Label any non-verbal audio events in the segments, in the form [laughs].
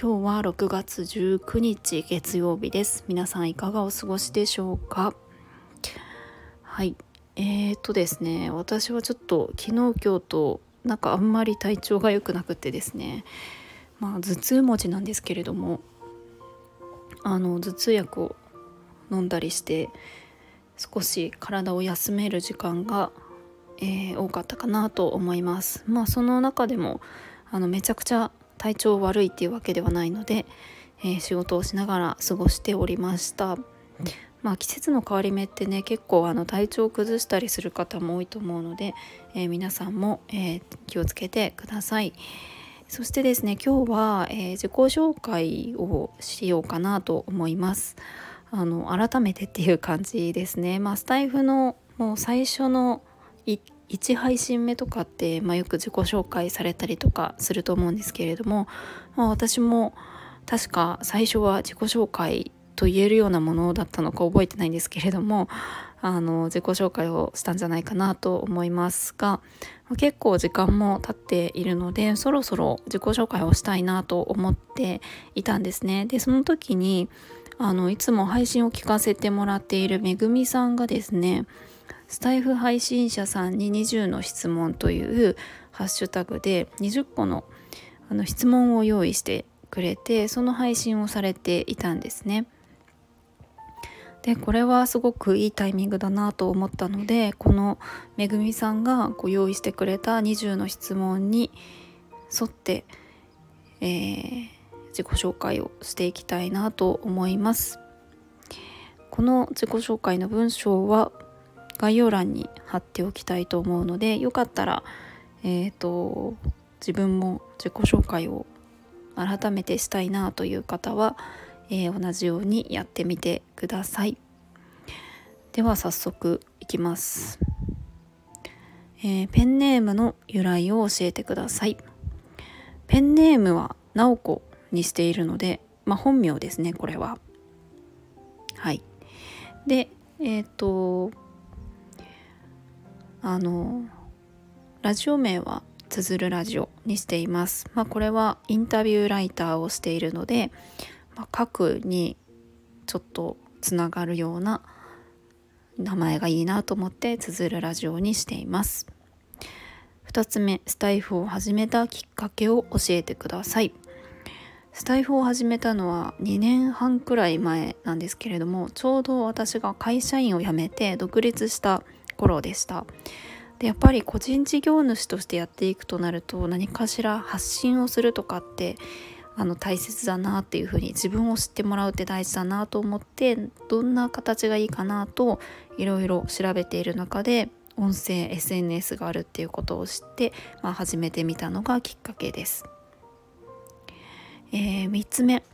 今日は6月19日月曜日です。皆さんいかがお過ごしでしょうか？はい。えーとですね私はちょっと昨日今日となんかあんまり体調が良くなくてですね。まあ頭痛持ちなんですけれどもあの頭痛薬を飲んだりして少し体を休める時間が、えー、多かったかなと思います。まあその中でもあのめちゃくちゃ体調悪いっていうわけではないので、えー、仕事をしながら過ごしておりました。まあ、季節の変わり目ってね結構あの体調を崩したりする方も多いと思うので、えー、皆さんも、えー、気をつけてください。そしてですね今日は、えー、自己紹介をしようかなと思います。あの改めてっていう感じですね。まあ、スタイフのもう最初の1 1配信目とかって、まあ、よく自己紹介されたりとかすると思うんですけれども、まあ、私も確か最初は自己紹介と言えるようなものだったのか覚えてないんですけれどもあの自己紹介をしたんじゃないかなと思いますが結構時間も経っているのでそろそろ自己紹介をしたいなと思っていたんですね。でその時にあのいつも配信を聞かせてもらっているめぐみさんがですねスタイフ配信者さんに20の質問というハッシュタグで20個のあの質問を用意してくれてその配信をされていたんですね。でこれはすごくいいタイミングだなと思ったのでこのめぐみさんがご用意してくれた20の質問に沿って、えー、自己紹介をしていきたいなと思います。この自己紹介の文章は概要欄に貼っておきたいと思うのでよかったら、えーと、自分も自己紹介を改めてしたいなという方は、えー、同じようにやってみてください。では早速いきます、えー、ペンネームの由来を教えてください。ペンネームは直子にしているので、まあ、本名ですねこれは。はい。でえっ、ー、とあのラジオ名はつづるラジオにしています。まあ、これはインタビューライターをしているので、まあ、書くにちょっとつながるような名前がいいなと思ってつづるラジオにしています。2つ目スタイフを始めたきっかけを教えてください。スタイフを始めたのは2年半くらい前なんですけれどもちょうど私が会社員を辞めて独立した頃でした。でやっぱり個人事業主としてやっていくとなると何かしら発信をするとかってあの大切だなっていうふうに自分を知ってもらうって大事だなと思ってどんな形がいいかなといろいろ調べている中で音声 SNS があるっていうことを知って、まあ、始めてみたのがきっかけです。えー、3つ目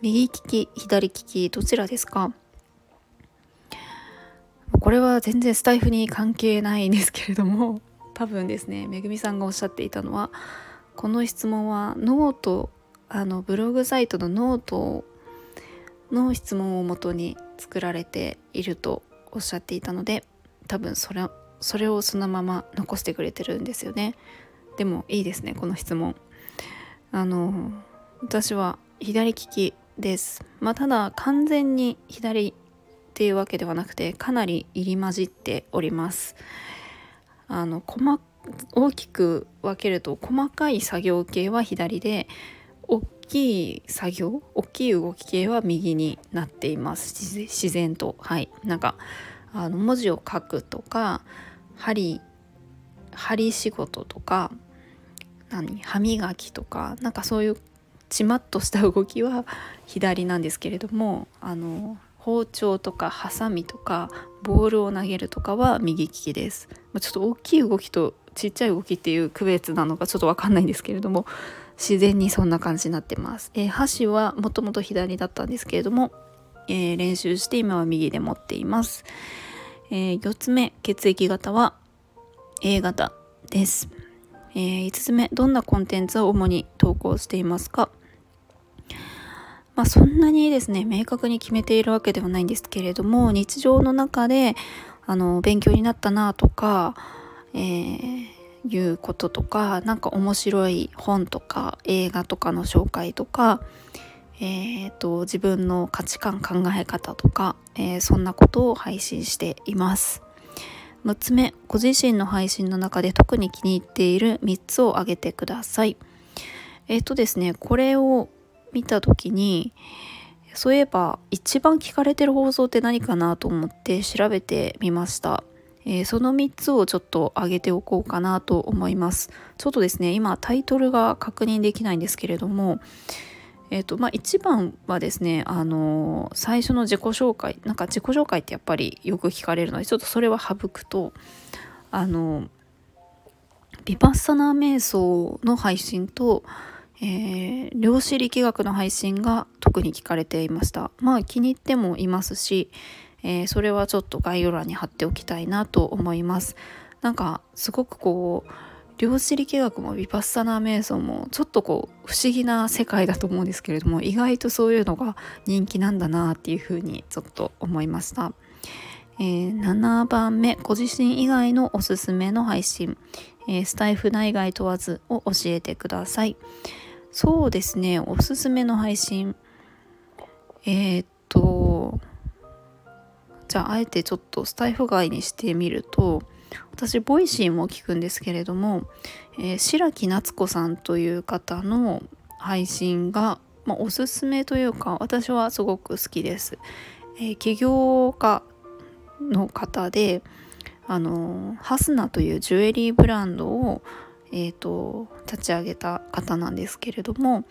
右利き左利きどちらですか？これは全然スタエフに関係ないんですけれども [laughs] 多分ですねめぐみさんがおっしゃっていたのはこの質問はノートあのブログサイトのノートの質問をもとに作られているとおっしゃっていたので多分それそれをそのまま残してくれてるんですよね。でもいいですねこの質問。あの私は左利きです。まあただ完全に左っていうわけではなくてかなり入り混じっております。あの細大きく分けると細かい作業系は左で大きい作業大きい動き系は右になっています。自然と。はい。なんかあの文字を書くとか針針仕事とか何歯磨きとかなんかそういうちまっとした動きは左なんですけれどもあの包丁とかハサミとかボールを投げるとかは右利きです。ちょっと大きい動きとちっちゃい動きっていう区別なのかちょっとわかんないんですけれども自然にそんな感じになってます。えー、箸はもともと左だったんですけれどもえー、練習して今は右で持っています、えー、4つ目血液型は A 型です、え、5つ目どんなコンテンツを主に投稿していますか？まあ、そんなにですね明確に決めているわけではないんですけれども日常の中であの勉強になったなとか、えー、いうこととか何か面白い本とか映画とかの紹介とか、えーと、自分の価値観考え方とか、えー、そんなことを配信しています。6つ目ご自身の配信の中で特に気に入っている3つを挙げてください。えっ、とですねこれを見た時にそういえば一番聞かれてる放送って何かなと思って調べてみました。えー、その3つをちょっと上げておこうかなと思います。ちょっとですね今タイトルが確認できないんですけれども、えーとまあ、1番はですね、あのー、最初の自己紹介なんか自己紹介ってやっぱりよく聞かれるのでちょっとそれは省くとあのビパッサナー瞑想の配信とえー、量子力学の配信が特に聞かれていました。まあ気に入ってもいますし、えー、それはちょっと概要欄に貼っておきたいなと思います。なんかすごくこう量子力学もヴィパッサナー瞑想もちょっとこう不思議な世界だと思うんですけれども意外とそういうのが人気なんだなっていうふうにちょっと思いました、えー、7番目ご自身以外のおすすめの配信、えー、スタイフ内外問わずを教えてください、そうですねおすすめの配信えー、っとじゃああえてちょっとスタエフ外にしてみると私 Voicy も聞くんですけれども、えー、白木夏子さんという方の配信が、まあ、おすすめというか私はすごく好きです。えー、起業家の方であの HASUNA というジュエリーブランドをえーと、立ち上げた方なんですけれども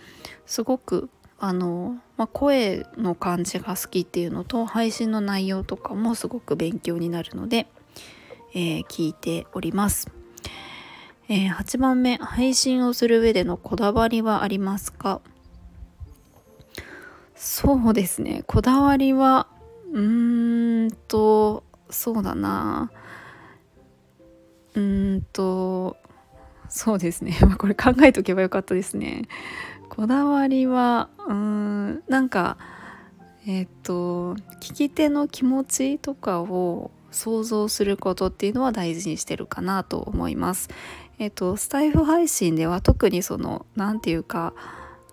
すごくあの、まあ、声の感じが好きっていうのと配信の内容とかもすごく勉強になるので、えー、聞いております、えー、8番目配信をする上でのこだわりはありますか？そうですね。こだわりはうーんとそうだな。うんとそうですね。[laughs] これ考えとけばよかったですね。こだわりはうーんなんかえっ、と聞き手の気持ちとかを想像することっていうのは大事にしてるかなと思います。えっ、とスタイフ配信では特にその何て言うか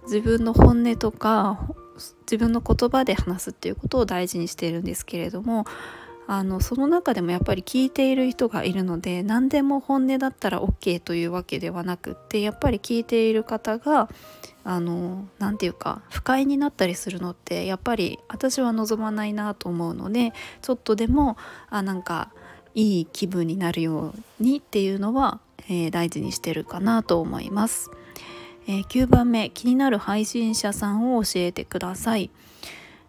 自分の本音とか自分の言葉で話すっていうことを大事にしているんですけれどもあのその中でもやっぱり聞いている人がいるので何でも本音だったら OK というわけではなくってやっぱり聞いている方が何て言うか不快になったりするのってやっぱり私は望まないなと思うのでちょっとでもあなんかいい気分になるようにっていうのは、えー、大事にしてるかなと思います。えー、9番目気になる配信者さんを教えてください。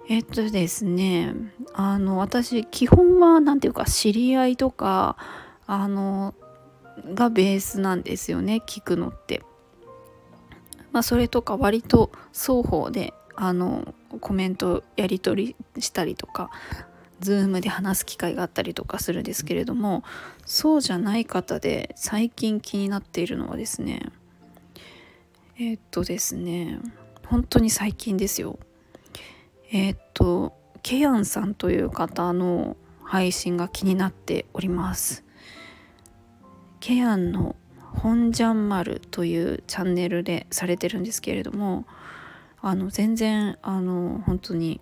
えっとですねあの私基本は何ていうか知り合いとかあのがベースなんですよね聞くのって。まあ、それとか割と双方であのコメントやり取りしたりとか Zoom で話す機会があったりとかするんですけれどもそうじゃない方で最近気になっているのはですねえっとですね本当に最近ですよえー、っとケヤンさんという方の配信が気になっております。ケヤンの本ジャンマルというチャンネルでされてるんですけれどもあの全然あの本当に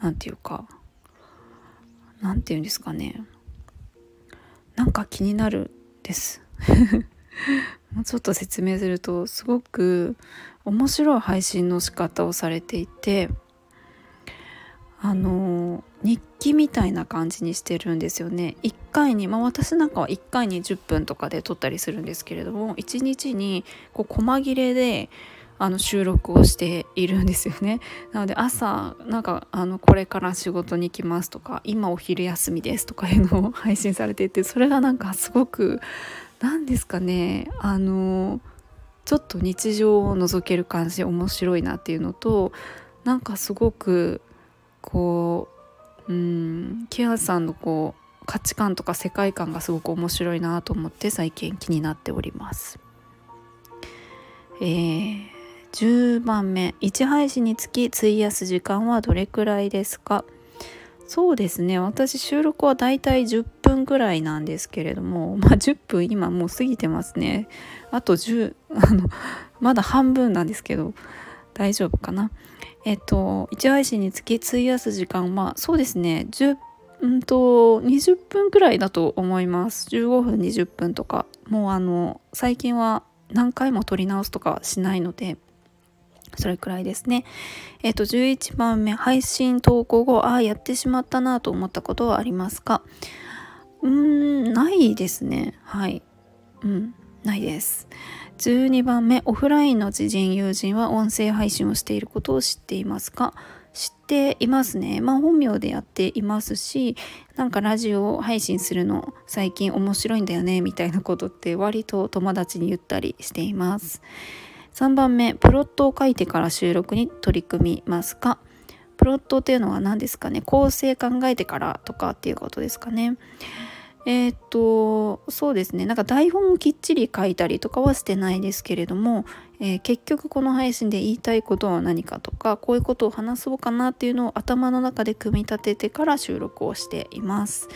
何て言うか何て言うんですかね。なんか気になるです。もうちょっと説明するとすごく面白い配信の仕方をされていてあの日記みたいな感じにしてるんですよね。1回にまあ私なんかは1回に10分とかで撮ったりするんですけれども1日にこう細切れであの収録をしているんですよね。なので朝なんかあのこれから仕事に行きますとか今お昼休みですとかいうのを配信されていてそれがなんかすごく何ですかね。あのちょっと日常を覗ける感じ面白いなっていうのとなんかすごくこううんキアさんのこう価値観とか世界観がすごく面白いなと思って最近気になっております。えー、10番目。1配信につき費やす時間はどれくらいですか？そうですね。私収録はだいたい10分くらいなんですけれどもまあ10分今もう過ぎてますね。あと10あのまだ半分なんですけど大丈夫かな。えっと1配信につき費やす時間はそうですね。10うんと20分くらいだと思います。15分20分とか。もうあの最近は何回も撮り直すとかしないのでそれくらいですね。えっ、と、11番目、配信投稿後、ああ、やってしまったなと思ったことはありますか？うーん、ないですね。はい。うん、ないです。12番目、オフラインの知人、友人は音声配信をしていることを知っていますか？知っていますね。まあ本名でやっていますし、なんかラジオ配信するの最近面白いんだよねみたいなことって割と友達に言ったりしています。3番目、プロットを書いてから収録に取り組みますか？ロットっていうのは何ですかね？構成考えてからとかっていうことですかね？えー、っとそうですね。なんか台本をきっちり書いたりとかはしてないですけれども、えー、結局この配信で言いたいことは何かとかこういうことを話そうかなっていうのを頭の中で組み立ててから収録をしています。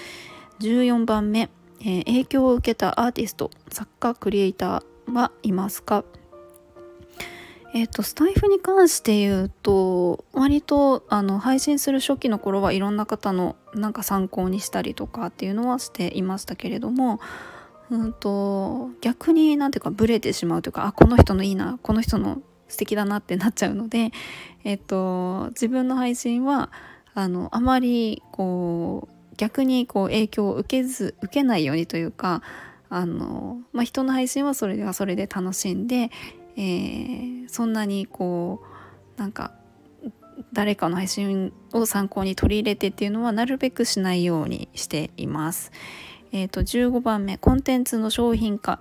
14番目、えー、影響を受けたアーティスト作家クリエイターはいますか？えっ、とスタイフに関して言うと割とあの配信する初期の頃はいろんな方のなんか参考にしたりとかっていうのはしていましたけれどもうんと逆になんていうかブレてしまうというかあこの人のいいなこの人の素敵だなってなっちゃうので、えっ、と自分の配信はあのあまりこう逆にこう影響を受けず受けないようにというかあの、まあ、人の配信はそれではそれで楽しんでえー、そんなにこうなんか誰かの配信を参考に取り入れてっていうのはなるべくしないようにしています。えーと、15番目コンテンツの商品化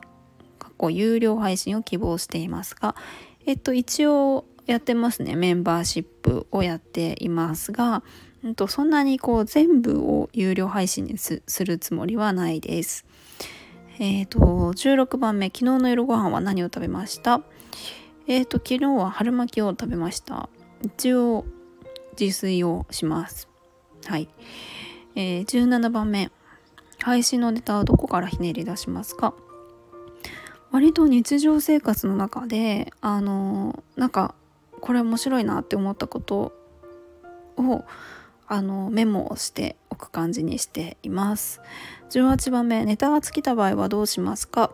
過去有料配信を希望していますが、え、ー、と一応やってますねメンバーシップをやっていますが、うん、とそんなにこう全部を有料配信にするつもりはないです。え、ー、と16番目昨日の夜ご飯は何を食べました？えっ、ー、と昨日は春巻きを食べました。一応自炊をします。はい、えー、17番目配信のネタはどこからひねり出しますか？割と日常生活の中であのなんかこれ面白いなって思ったことをあのメモをしておく感じにしています。18番目ネタが尽きた場合はどうしますか？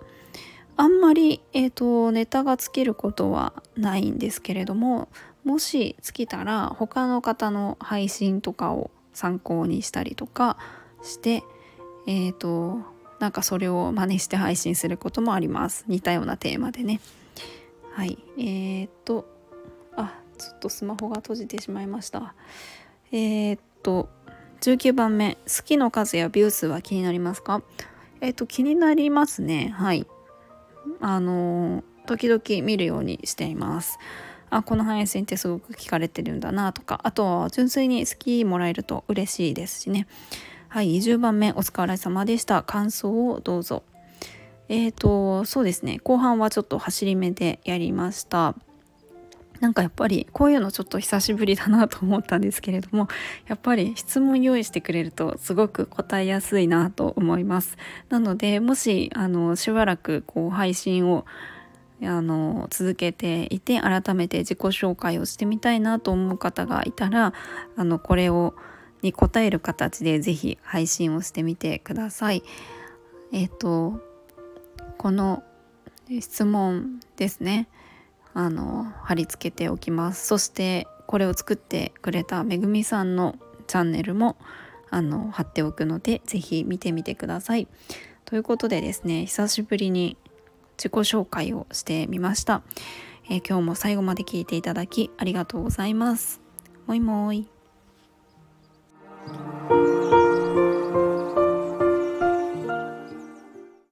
あんまり、えーと、ネタが尽きることはないんですけれどももし尽きたら他の方の配信とかを参考にしたりとかしてえっ、ー、となんかそれを真似して配信することもあります。似たようなテーマでね。はい。えー、っとあちょっとスマホが閉じてしまいました。えー、っと19番目好きの数やビュー数は気になりますか？えっと気になりますね。はい。あの時々見るようにしています。あこの配信ってすごく聞かれてるんだなとか。あとは純粋に好きもらえると嬉しいですしね。はい20番目お疲れ様でした。感想をどうぞ。えーとそうですね。後半はちょっと走り目でやりました。なんかやっぱりこういうのちょっと久しぶりだなと思ったんですけれども [laughs] やっぱり質問用意してくれるとすごく答えやすいなと思いますなのでもしあのしばらくこう配信をあの続けていて改めて自己紹介をしてみたいなと思う方がいたらあのこれをに答える形で是非配信をしてみてください。えっ、とこの質問ですねあの貼り付けておきます。そしてこれを作ってくれためぐみさんのチャンネルもあの貼っておくので是非見てみてください。ということでですね久しぶりに自己紹介をしてみました、えー、今日も最後まで聞いていただきありがとうございます。もいもい。